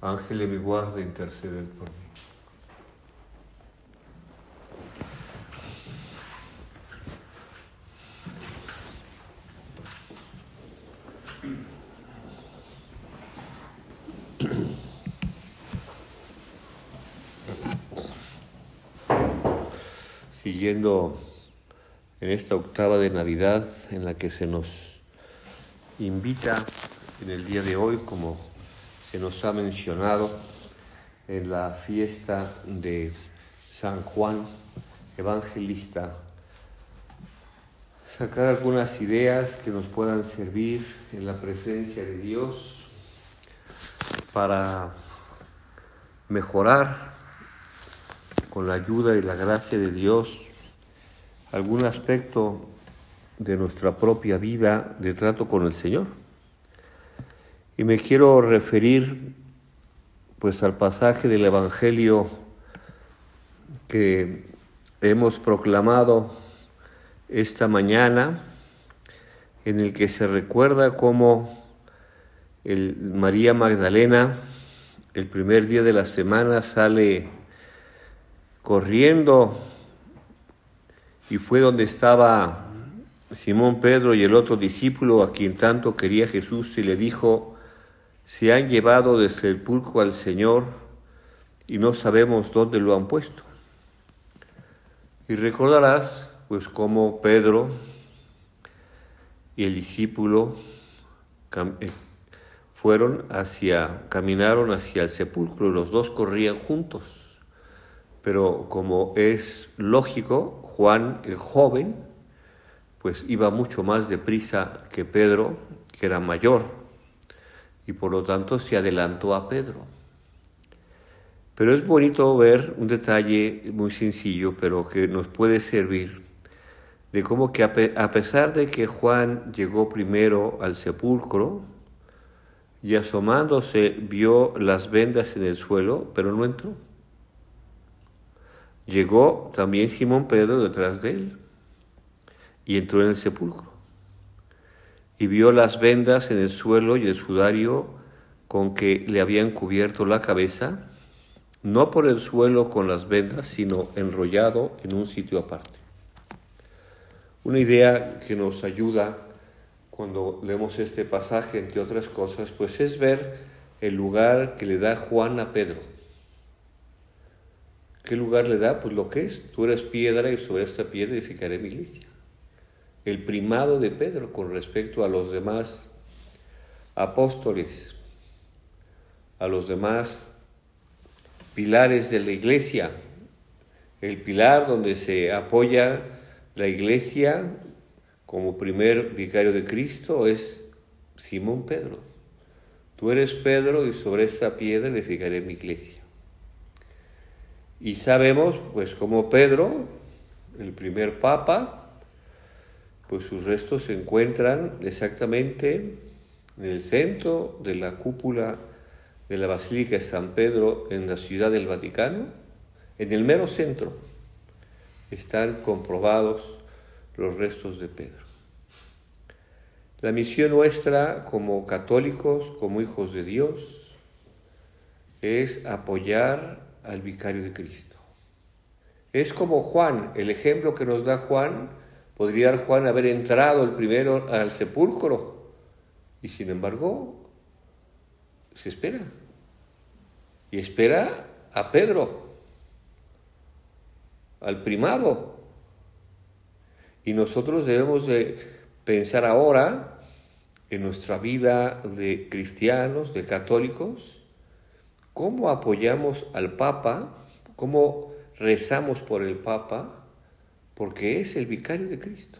Ángel de mi guarda, intercede por mí. Siguiendo en esta octava de Navidad en la que se nos invita en el día de hoy como se nos ha mencionado en la fiesta de San Juan Evangelista. Sacar algunas ideas que nos puedan servir en la presencia de Dios para mejorar con la ayuda y la gracia de Dios algún aspecto de nuestra propia vida de trato con el Señor. Y me quiero referir pues al pasaje del Evangelio que hemos proclamado esta mañana, en el que se recuerda cómo el María Magdalena el primer día de la semana sale corriendo y fue donde estaba Simón Pedro y el otro discípulo a quien tanto quería Jesús y le dijo, se han llevado de sepulcro al Señor y no sabemos dónde lo han puesto. Y recordarás, pues, cómo Pedro y el discípulo eh, fueron hacia, caminaron hacia el sepulcro, los dos corrían juntos. Pero como es lógico, Juan, el joven, pues iba mucho más deprisa que Pedro, que era mayor y por lo tanto se adelantó a Pedro. Pero es bonito ver un detalle muy sencillo, pero que nos puede servir, de cómo que a pesar de que Juan llegó primero al sepulcro y asomándose vio las vendas en el suelo, pero no entró. Llegó también Simón Pedro detrás de él y entró en el sepulcro y vio las vendas en el suelo y el sudario con que le habían cubierto la cabeza, no por el suelo con las vendas, sino enrollado en un sitio aparte. Una idea que nos ayuda cuando leemos este pasaje, entre otras cosas, pues es ver el lugar que le da Juan a Pedro. ¿Qué lugar le da? Pues lo que es. Tú eres piedra y sobre esta piedra edificaré mi iglesia el primado de Pedro con respecto a los demás apóstoles, a los demás pilares de la iglesia. El pilar donde se apoya la iglesia como primer vicario de Cristo es Simón Pedro. Tú eres Pedro y sobre esa piedra edificaré mi iglesia. Y sabemos, pues como Pedro, el primer papa, pues sus restos se encuentran exactamente en el centro de la cúpula de la Basílica de San Pedro en la ciudad del Vaticano, en el mero centro están comprobados los restos de Pedro. La misión nuestra como católicos, como hijos de Dios, es apoyar al vicario de Cristo. Es como Juan, el ejemplo que nos da Juan, Podría Juan haber entrado el primero al sepulcro y sin embargo se espera. Y espera a Pedro, al primado. Y nosotros debemos de pensar ahora en nuestra vida de cristianos, de católicos, cómo apoyamos al Papa, cómo rezamos por el Papa, porque es el vicario de Cristo.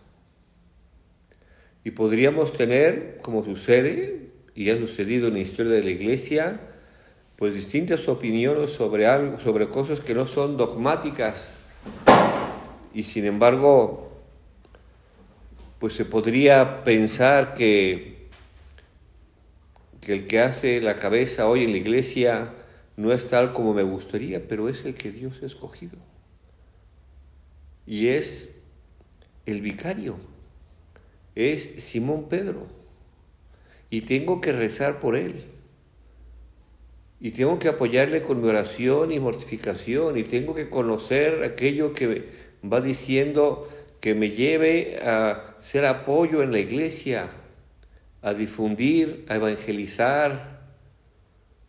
Y podríamos tener, como sucede, y ha sucedido en la historia de la iglesia, pues distintas opiniones sobre algo, sobre cosas que no son dogmáticas. Y sin embargo, pues se podría pensar que, que el que hace la cabeza hoy en la iglesia no es tal como me gustaría, pero es el que Dios ha escogido. Y es el vicario, es Simón Pedro. Y tengo que rezar por él. Y tengo que apoyarle con mi oración y mortificación. Y tengo que conocer aquello que va diciendo que me lleve a ser apoyo en la iglesia, a difundir, a evangelizar,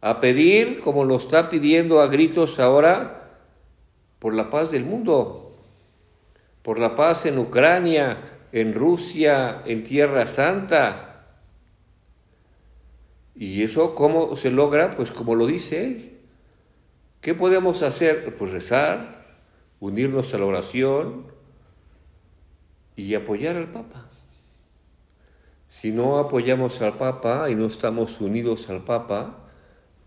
a pedir, como lo está pidiendo a gritos ahora, por la paz del mundo, por la paz en Ucrania, en Rusia, en Tierra Santa. ¿Y eso cómo se logra? Pues como lo dice él. ¿Qué podemos hacer? Pues rezar, unirnos a la oración y apoyar al Papa. Si no apoyamos al Papa y no estamos unidos al Papa,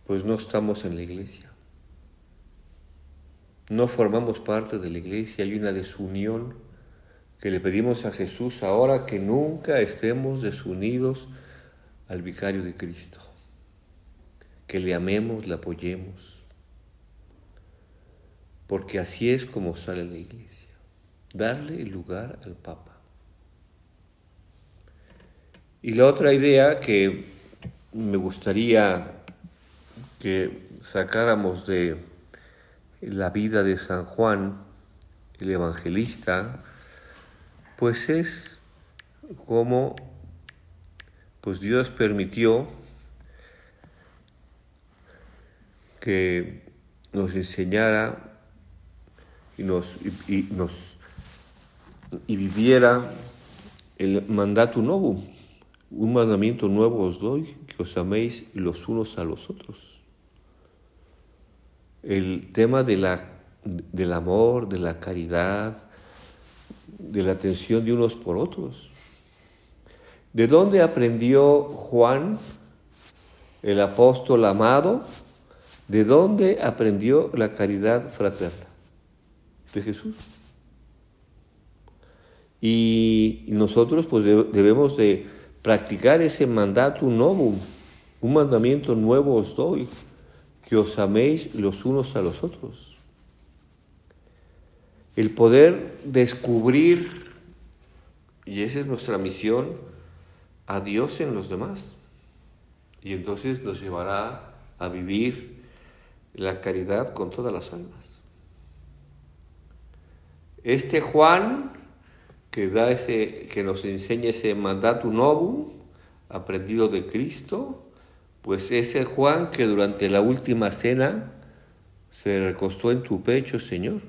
pues no estamos en la iglesia. No formamos parte de la iglesia, hay una desunión que le pedimos a Jesús ahora que nunca estemos desunidos al vicario de Cristo. Que le amemos, le apoyemos. Porque así es como sale la iglesia. Darle lugar al Papa. Y la otra idea que me gustaría que sacáramos de la vida de San Juan, el evangelista, pues es como pues Dios permitió que nos enseñara y nos, y, nos y viviera el mandato nuevo, un mandamiento nuevo os doy, que os améis los unos a los otros el tema de la, del amor, de la caridad, de la atención de unos por otros. ¿De dónde aprendió Juan, el apóstol amado? ¿De dónde aprendió la caridad fraterna? De Jesús. Y nosotros pues debemos de practicar ese mandato nuevo, un mandamiento nuevo os doy, que os améis los unos a los otros. El poder descubrir, y esa es nuestra misión, a Dios en los demás. Y entonces nos llevará a vivir la caridad con todas las almas. Este Juan que da ese, que nos enseña ese mandato novum aprendido de Cristo, pues ese Juan que durante la última cena se recostó en tu pecho, Señor.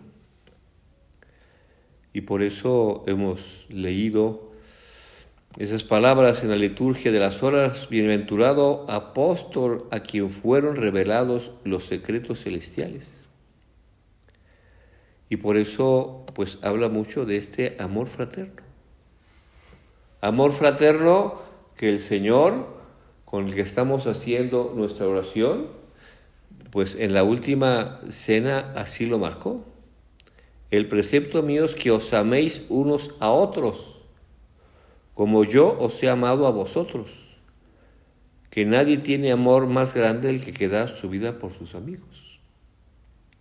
Y por eso hemos leído esas palabras en la liturgia de las horas, bienaventurado apóstol a quien fueron revelados los secretos celestiales. Y por eso pues habla mucho de este amor fraterno. Amor fraterno que el Señor con el que estamos haciendo nuestra oración, pues en la última cena así lo marcó. El precepto mío es que os améis unos a otros, como yo os he amado a vosotros. Que nadie tiene amor más grande el que queda su vida por sus amigos.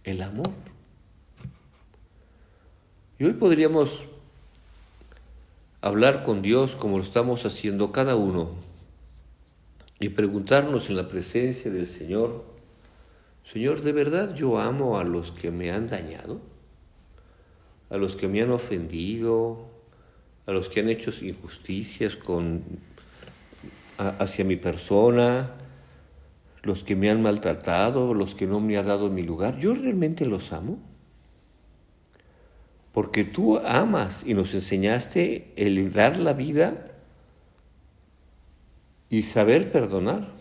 El amor. Y hoy podríamos hablar con Dios como lo estamos haciendo cada uno y preguntarnos en la presencia del Señor, Señor, ¿de verdad yo amo a los que me han dañado? ¿A los que me han ofendido? ¿A los que han hecho injusticias con, hacia mi persona? ¿Los que me han maltratado? ¿Los que no me han dado mi lugar? ¿Yo realmente los amo? Porque tú amas y nos enseñaste el dar la vida y saber perdonar.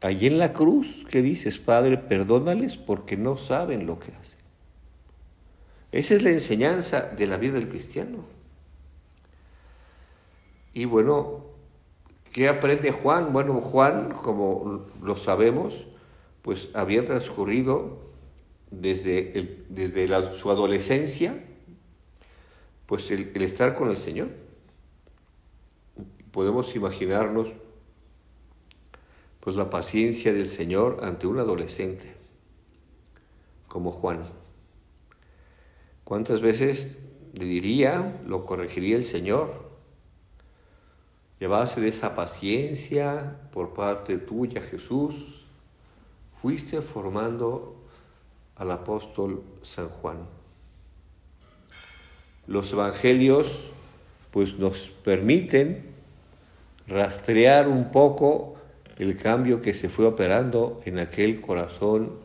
Allí en la cruz, ¿qué dices, Padre? Perdónales porque no saben lo que hacen. Esa es la enseñanza de la vida del cristiano. Y bueno, ¿qué aprende Juan? Bueno, Juan, como lo sabemos, pues había transcurrido desde, desde su adolescencia, pues el, el estar con el Señor. Podemos imaginarnos pues la paciencia del Señor ante un adolescente como Juan. ¿Cuántas veces le diría, lo corregiría el Señor? Llevase de esa paciencia por parte tuya, Jesús, fuiste formando al apóstol San Juan. Los evangelios pues nos permiten rastrear un poco el cambio que se fue operando en aquel corazón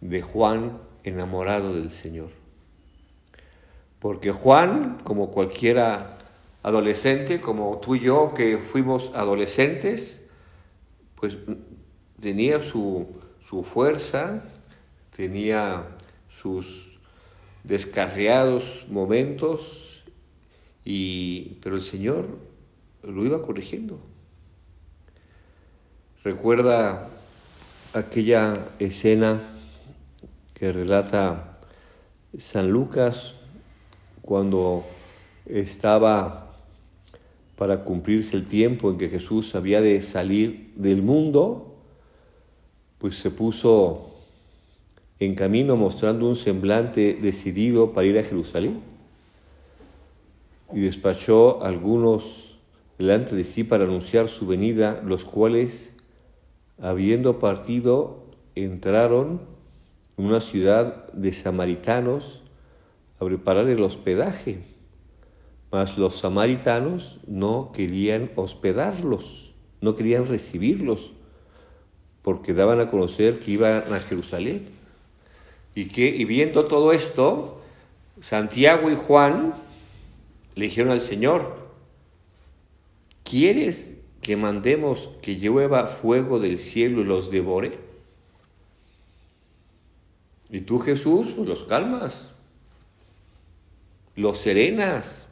de Juan enamorado del Señor. Porque Juan, como cualquiera adolescente, como tú y yo que fuimos adolescentes, pues tenía su, su fuerza, tenía sus descarriados momentos, y, pero el Señor lo iba corrigiendo. Recuerda aquella escena que relata San Lucas cuando estaba para cumplirse el tiempo en que Jesús había de salir del mundo, pues se puso en camino mostrando un semblante decidido para ir a Jerusalén y despachó algunos delante de sí para anunciar su venida, los cuales habiendo partido, entraron en una ciudad de samaritanos a preparar el hospedaje, mas los samaritanos no querían hospedarlos, no querían recibirlos, porque daban a conocer que iban a Jerusalén. Y, que, y viendo todo esto, Santiago y Juan le dijeron al Señor, ¿quieres que mandemos que llueva fuego del cielo y los devore? Y tú Jesús, pues los calmas, los serenas.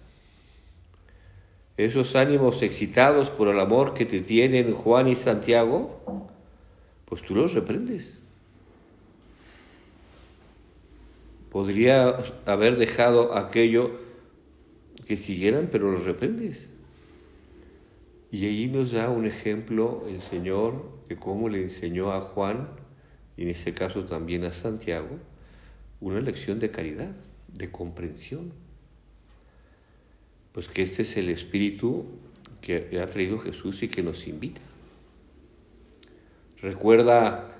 Esos ánimos excitados por el amor que te tienen Juan y Santiago, pues tú los reprendes. Podría haber dejado aquello que siguieran, pero los reprendes. Y ahí nos da un ejemplo el Señor de cómo le enseñó a Juan, y en este caso también a Santiago, una lección de caridad, de comprensión. Pues que este es el espíritu que ha traído Jesús y que nos invita. Recuerda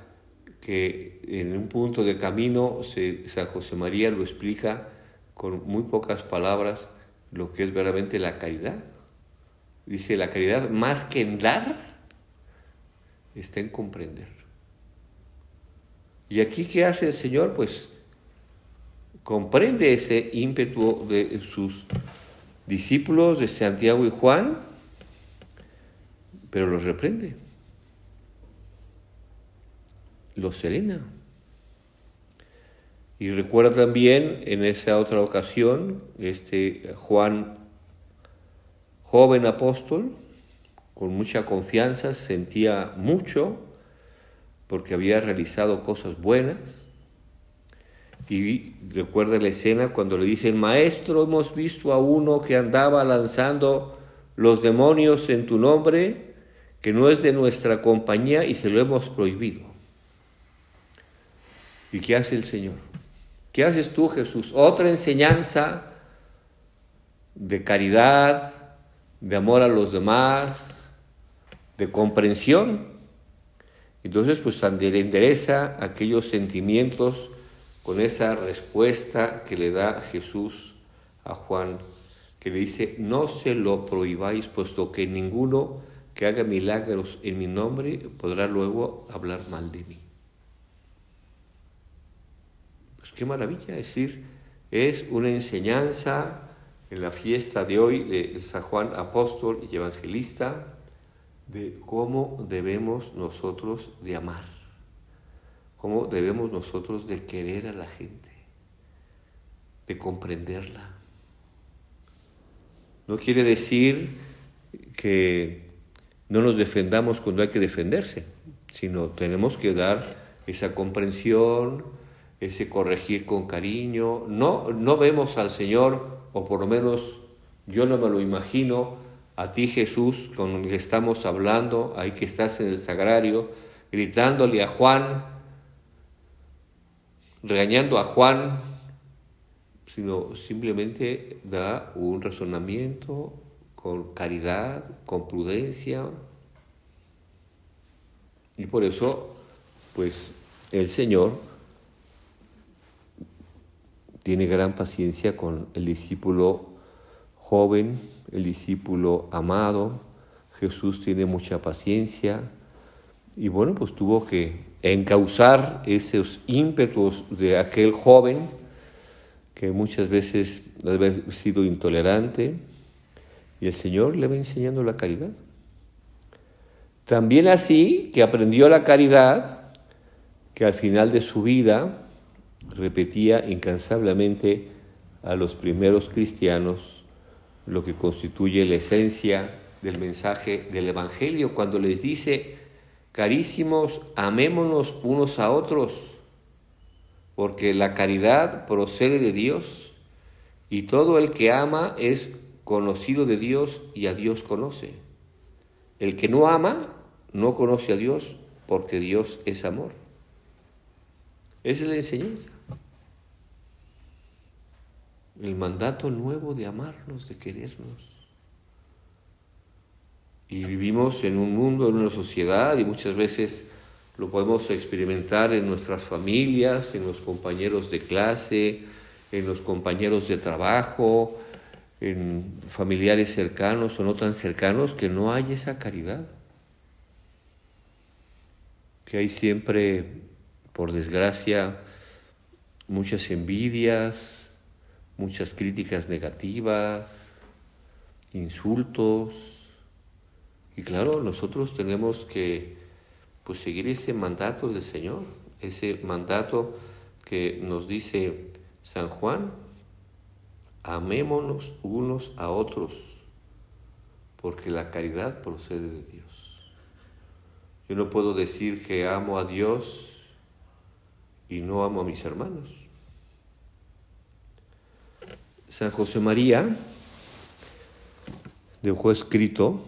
que en un punto de camino San José María lo explica con muy pocas palabras lo que es verdaderamente la caridad. Dice, la caridad más que en dar está en comprender. Y aquí, ¿qué hace el Señor? Pues comprende ese ímpetu de sus discípulos, de Santiago y Juan, pero los reprende, los serena. Y recuerda también en esa otra ocasión, este Juan joven apóstol, con mucha confianza, sentía mucho porque había realizado cosas buenas. Y recuerda la escena cuando le dicen, maestro, hemos visto a uno que andaba lanzando los demonios en tu nombre, que no es de nuestra compañía y se lo hemos prohibido. ¿Y qué hace el Señor? ¿Qué haces tú, Jesús? Otra enseñanza de caridad, de amor a los demás, de comprensión. Entonces, pues le endereza aquellos sentimientos con esa respuesta que le da Jesús a Juan, que le dice, no se lo prohibáis, puesto que ninguno que haga milagros en mi nombre podrá luego hablar mal de mí. Pues qué maravilla, es decir, es una enseñanza en la fiesta de hoy de San Juan Apóstol y Evangelista de cómo debemos nosotros de amar, cómo debemos nosotros de querer a la gente, de comprenderla. No quiere decir que no nos defendamos cuando hay que defenderse, sino tenemos que dar esa comprensión, ese corregir con cariño. No, no vemos al Señor, o por lo menos yo no me lo imagino, a ti Jesús, con el que estamos hablando, ahí que estás en el sagrario, gritándole a Juan, regañando a Juan, sino simplemente da un razonamiento con caridad, con prudencia. Y por eso, pues el Señor tiene gran paciencia con el discípulo joven, el discípulo amado. Jesús tiene mucha paciencia y bueno, pues tuvo que encauzar esos ímpetus de aquel joven que muchas veces haber sido intolerante y el Señor le va enseñando la caridad. También así que aprendió la caridad, que al final de su vida repetía incansablemente a los primeros cristianos lo que constituye la esencia del mensaje del Evangelio, cuando les dice, carísimos, amémonos unos a otros, porque la caridad procede de Dios y todo el que ama es conocido de Dios y a Dios conoce. El que no ama no conoce a Dios porque Dios es amor. Esa es la enseñanza. El mandato nuevo de amarnos, de querernos. Y vivimos en un mundo, en una sociedad, y muchas veces lo podemos experimentar en nuestras familias, en los compañeros de clase, en los compañeros de trabajo, en familiares cercanos o no tan cercanos, que no hay esa caridad. Que hay siempre, por desgracia, muchas envidias, muchas críticas negativas, insultos. Y claro, nosotros tenemos que pues seguir ese mandato del Señor, ese mandato que nos dice San Juan, amémonos unos a otros, porque la caridad procede de Dios. Yo no puedo decir que amo a Dios y no amo a mis hermanos. San José María dejó escrito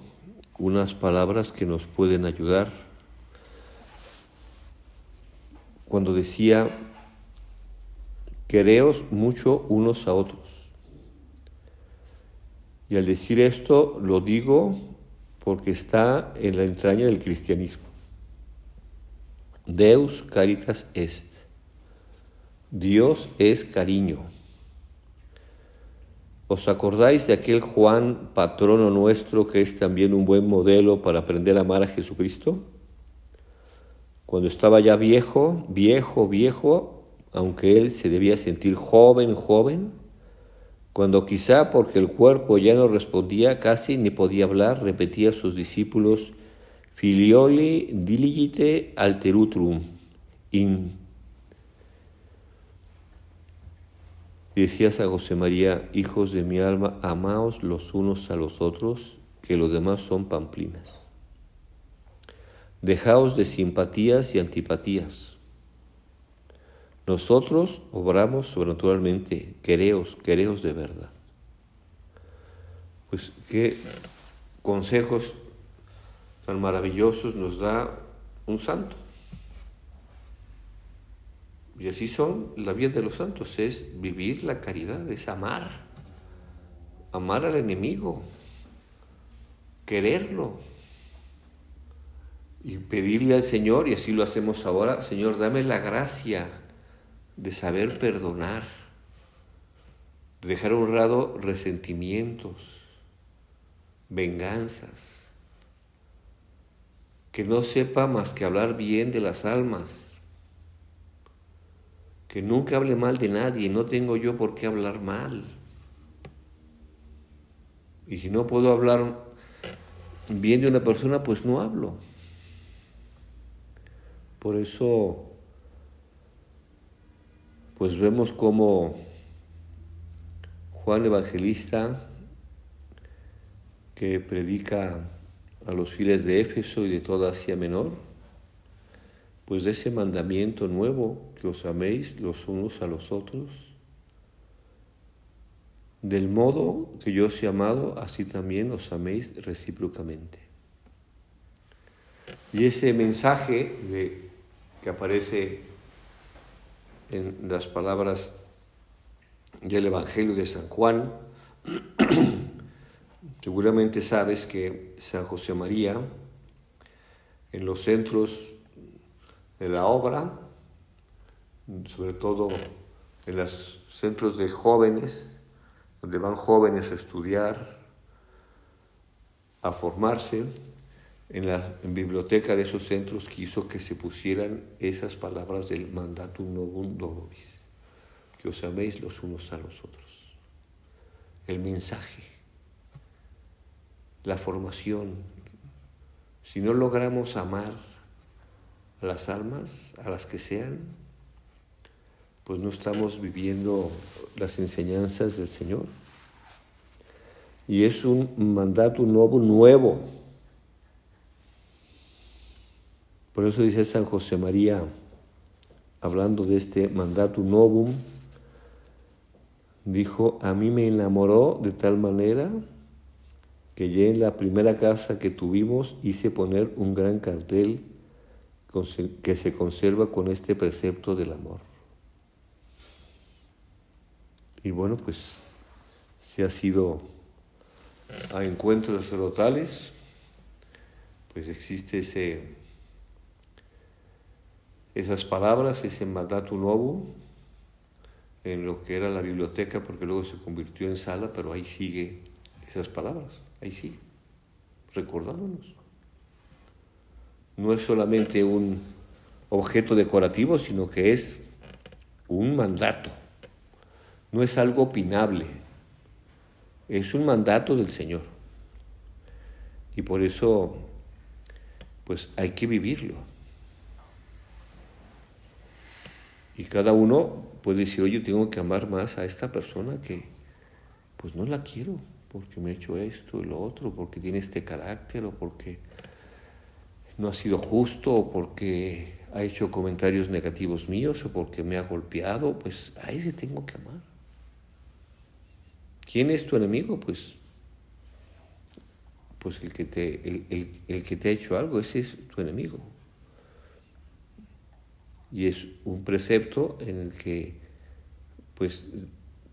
unas palabras que nos pueden ayudar cuando decía, quereos mucho unos a otros. Y al decir esto lo digo porque está en la entraña del cristianismo. Deus caritas est. Dios es cariño. ¿Os acordáis de aquel Juan, patrono nuestro, que es también un buen modelo para aprender a amar a Jesucristo? Cuando estaba ya viejo, viejo, viejo, aunque él se debía sentir joven, joven, cuando quizá porque el cuerpo ya no respondía casi ni podía hablar, repetía a sus discípulos, filioli diligite alterutrum in Decías a José María, hijos de mi alma, amaos los unos a los otros, que los demás son pamplinas. Dejaos de simpatías y antipatías. Nosotros obramos sobrenaturalmente, quereos, quereos de verdad. Pues qué consejos tan maravillosos nos da un santo. Y así son la vida de los santos, es vivir la caridad, es amar, amar al enemigo, quererlo y pedirle al Señor, y así lo hacemos ahora, Señor, dame la gracia de saber perdonar, de dejar lado resentimientos, venganzas, que no sepa más que hablar bien de las almas que nunca hable mal de nadie, no tengo yo por qué hablar mal. Y si no puedo hablar bien de una persona, pues no hablo. Por eso, pues vemos cómo Juan Evangelista, que predica a los fieles de Éfeso y de toda Asia Menor, pues de ese mandamiento nuevo que os améis los unos a los otros, del modo que yo os he amado, así también os améis recíprocamente. Y ese mensaje de, que aparece en las palabras del Evangelio de San Juan, seguramente sabes que San José María, en los centros de la obra, sobre todo en los centros de jóvenes, donde van jóvenes a estudiar, a formarse, en la biblioteca de esos centros quiso que se pusieran esas palabras del mandatum novum dolobis, que os améis los unos a los otros. El mensaje, la formación. Si no logramos amar las almas, a las que sean, pues no estamos viviendo las enseñanzas del Señor. Y es un mandato nuevo, nuevo. Por eso dice San José María, hablando de este mandato novum, dijo, a mí me enamoró de tal manera que ya en la primera casa que tuvimos hice poner un gran cartel que se conserva con este precepto del amor. Y bueno, pues si ha sido a encuentros sacerdotales, pues existe ese, esas palabras, ese mandato nuevo en lo que era la biblioteca, porque luego se convirtió en sala, pero ahí sigue esas palabras, ahí sigue, recordándonos. No es solamente un objeto decorativo, sino que es un mandato no es algo opinable, es un mandato del Señor. Y por eso, pues hay que vivirlo. Y cada uno puede decir, oye, tengo que amar más a esta persona que, pues no la quiero, porque me ha hecho esto y lo otro, porque tiene este carácter, o porque no ha sido justo, o porque ha hecho comentarios negativos míos, o porque me ha golpeado, pues a ese tengo que amar. ¿Quién es tu enemigo? Pues, pues el, que te, el, que te ha hecho algo, ese es tu enemigo. Y es un precepto en el que, pues,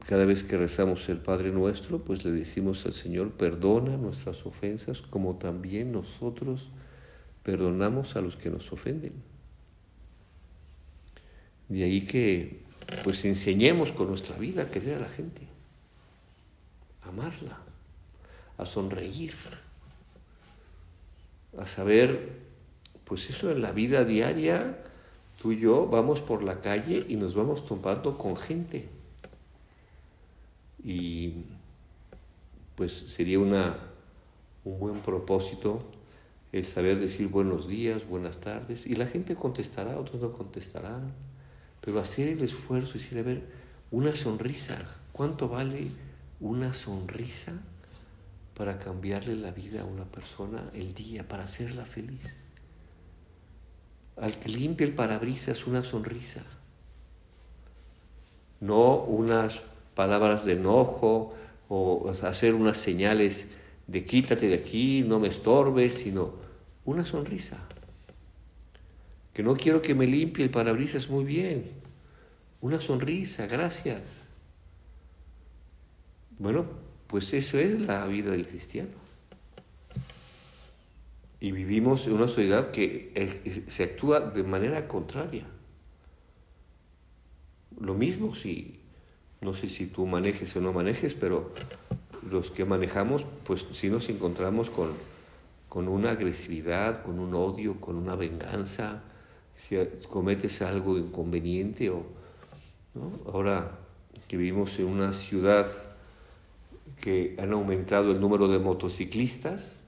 cada vez que rezamos el Padre Nuestro, pues le decimos al Señor, perdona nuestras ofensas como también nosotros perdonamos a los que nos ofenden. De ahí que, pues, enseñemos con nuestra vida a querer a la gente amarla, a sonreír, a saber, pues eso en la vida diaria, tú y yo vamos por la calle y nos vamos topando con gente. Y pues sería una, un buen propósito el saber decir buenos días, buenas tardes, y la gente contestará, otros no contestarán, pero hacer el esfuerzo y decir, una sonrisa, ¿cuánto vale? una sonrisa para cambiarle la vida a una persona el día, para hacerla feliz. Al que limpia el parabrisas una sonrisa, no unas palabras de enojo o hacer unas señales de quítate de aquí, no me estorbes, sino una sonrisa. Que no quiero que me limpie el parabrisas muy bien. Una sonrisa, gracias. Bueno, pues eso es la vida del cristiano. Y vivimos en una sociedad que se actúa de manera contraria. Lo mismo si, no sé si tú manejes o no manejes, pero los que manejamos, pues sí nos encontramos con, con una agresividad, con un odio, con una venganza, si cometes algo inconveniente o ahora que vivimos en una ciudad que han aumentado el número de motociclistas,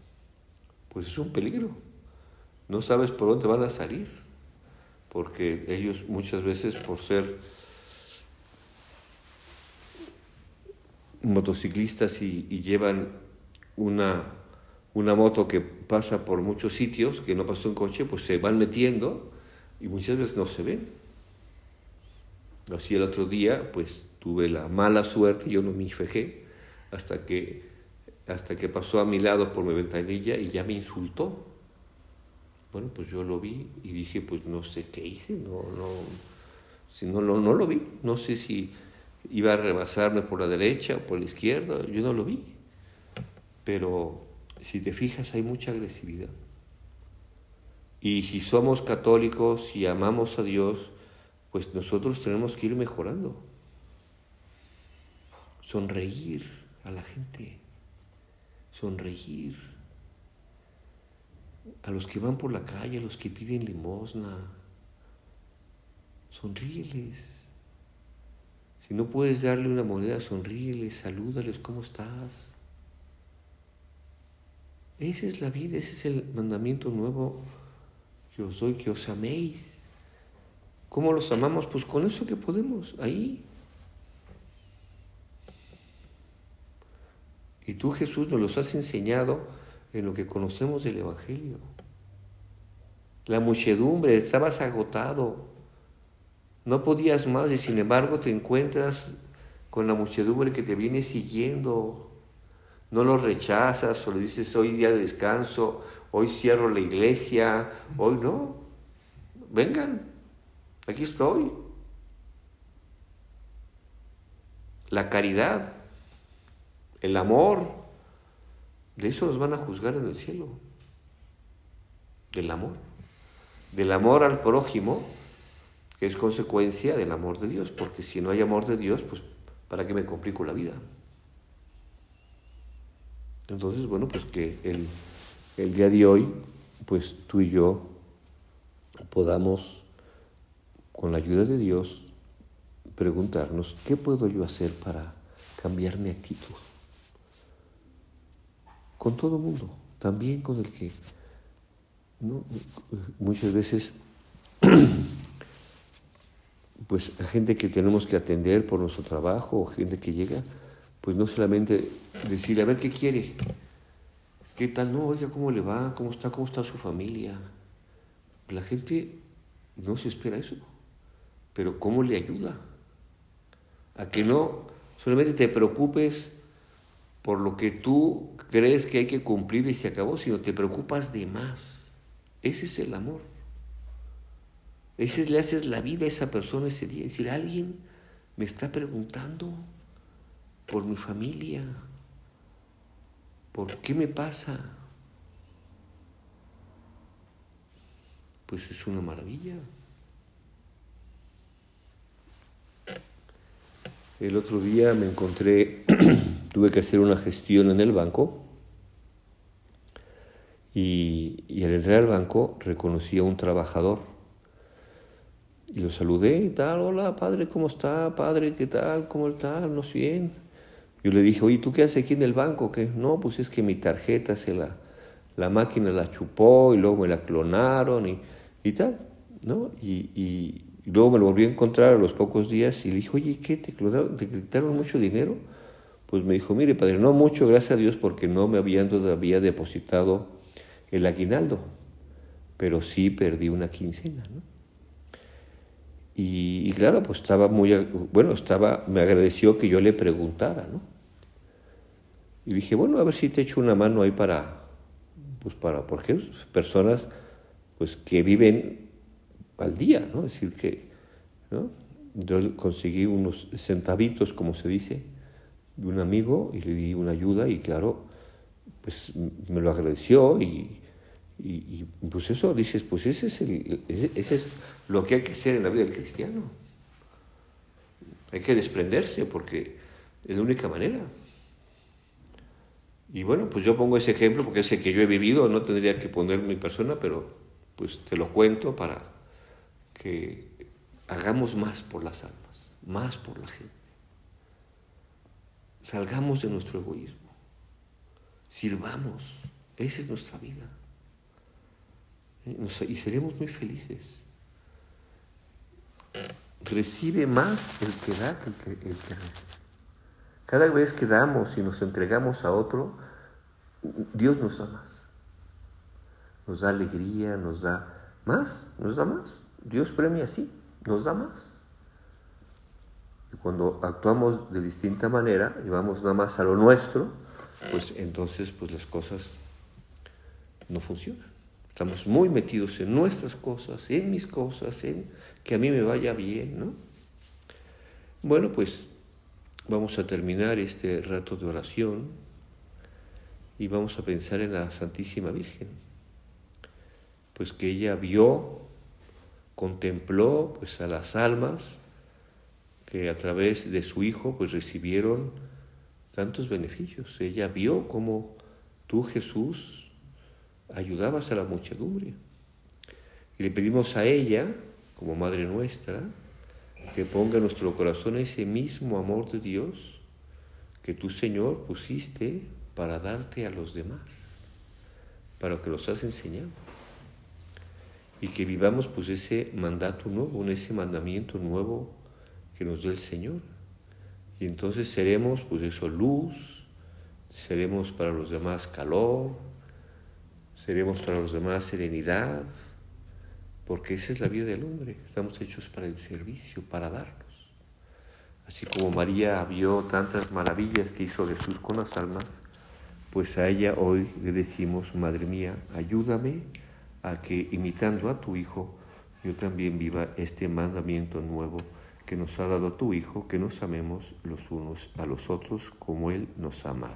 pues es un peligro. No sabes por dónde van a salir, porque ellos muchas veces por ser motociclistas y, llevan una una moto que pasa por muchos sitios, que no pasó en coche, pues se van metiendo y muchas veces no se ven. Así el otro día, pues tuve la mala suerte, yo no me fijé, hasta que, hasta que pasó a mi lado por mi ventanilla y ya me insultó. Bueno, pues yo lo vi y dije, pues no sé qué hice, no, no, si no, no, no lo vi, no sé si iba a rebasarme por la derecha o por la izquierda, yo no lo vi. Pero si te fijas, hay mucha agresividad. Y si somos católicos y amamos a Dios, pues nosotros tenemos que ir mejorando. Sonreír a la gente. Sonreír. A los que van por la calle, a los que piden limosna. Sonríeles. Si no puedes darle una moneda, sonríeles, salúdales, ¿cómo estás? Esa es la vida, ese es el mandamiento nuevo que os doy, que os améis. ¿Cómo los amamos? Pues con eso que podemos, ahí. Y tú Jesús nos los has enseñado en lo que conocemos del Evangelio. La muchedumbre, estabas agotado, no podías más y sin embargo te encuentras con la muchedumbre que te viene siguiendo no lo rechazas o le dices hoy día de descanso, hoy cierro la iglesia, hoy no. Vengan, aquí estoy. La caridad, el amor, de eso nos van a juzgar en el cielo. Del amor. Del amor al prójimo, que es consecuencia del amor de Dios, porque si no hay amor de Dios, pues ¿para qué me complico la vida? Entonces, bueno, pues que el, día de hoy, pues tú y yo podamos, con la ayuda de Dios, preguntarnos, ¿qué puedo yo hacer para cambiar mi actitud? Con todo mundo, también con el que muchas veces, pues gente que tenemos que atender por nuestro trabajo o gente que llega, pues no solamente decirle, a ver qué quiere, qué tal, no, oiga, cómo le va, cómo está, cómo está su familia. La gente no se espera eso, pero ¿cómo le ayuda? A que no solamente te preocupes por lo que tú crees que hay que cumplir y se acabó, sino te preocupas de más. Ese es el amor. Ese le haces la vida a esa persona ese día. Es decir, alguien me está preguntando por mi familia. ¿Por qué me pasa? Pues es una maravilla. El otro día me encontré, tuve que hacer una gestión en el banco y, al entrar al banco reconocí a un trabajador y lo saludé y tal, hola padre, ¿cómo está? Padre, ¿qué tal? ¿Cómo está? ¿No es bien? Yo le dije, oye, ¿tú qué haces aquí en el banco? ¿Qué? No, pues es que mi tarjeta se la, la máquina la chupó y luego me la clonaron y, y tal, ¿no? Y, y, luego me lo volví a encontrar a los pocos días y le dije, oye, ¿qué? ¿Te clonaron? ¿Te quitaron mucho dinero? Pues me dijo, mire, padre, no mucho, gracias a Dios, porque no me habían todavía depositado el aguinaldo, pero sí perdí una quincena, ¿no? Y, y, claro, pues estaba muy, bueno, estaba, me agradeció que yo le preguntara, ¿no? Y dije, bueno, a ver si te echo una mano ahí para, pues para, porque personas pues que viven al día, ¿no? Es decir, que, ¿no? Yo conseguí unos centavitos, como se dice, de un amigo y le di una ayuda y claro, pues me lo agradeció y, y, pues eso, dices, pues ese es, el, ese es lo que hay que hacer en la vida del cristiano. Hay que desprenderse porque es la única manera. Y bueno, pues yo pongo ese ejemplo porque es el que yo he vivido, no tendría que poner mi persona, pero pues te lo cuento para que hagamos más por las almas, más por la gente. Salgamos de nuestro egoísmo, sirvamos, esa es nuestra vida. Y seremos muy felices. Recibe más el que da que el que, el Cada vez que damos y nos entregamos a otro, Dios nos da más. Nos da alegría, nos da más, nos da más. Dios premia así, nos da más. Y cuando actuamos de distinta manera y vamos nada más a lo nuestro, pues entonces pues las cosas no funcionan. Estamos muy metidos en nuestras cosas, en mis cosas, en que a mí me vaya bien, ¿no? Bueno, pues vamos a terminar este rato de oración y vamos a pensar en la Santísima Virgen, pues que ella vio, contempló pues a las almas que a través de su Hijo pues recibieron tantos beneficios. Ella vio cómo tú Jesús ayudabas a la muchedumbre. Y le pedimos a ella, como Madre nuestra, que ponga en nuestro corazón ese mismo amor de Dios que tú, Señor, pusiste para darte a los demás, para que los has enseñado. Y que vivamos pues ese mandato nuevo, ese mandamiento nuevo que nos dio el Señor. Y entonces seremos pues eso luz, seremos para los demás calor, seremos para los demás serenidad, porque esa es la vida del hombre. Estamos hechos para el servicio, para darnos. Así como María vio tantas maravillas que hizo Jesús con las almas, pues a ella hoy le decimos, Madre mía, ayúdame a que imitando a tu Hijo, yo también viva este mandamiento nuevo que nos ha dado tu Hijo, que nos amemos los unos a los otros como Él nos ha amado.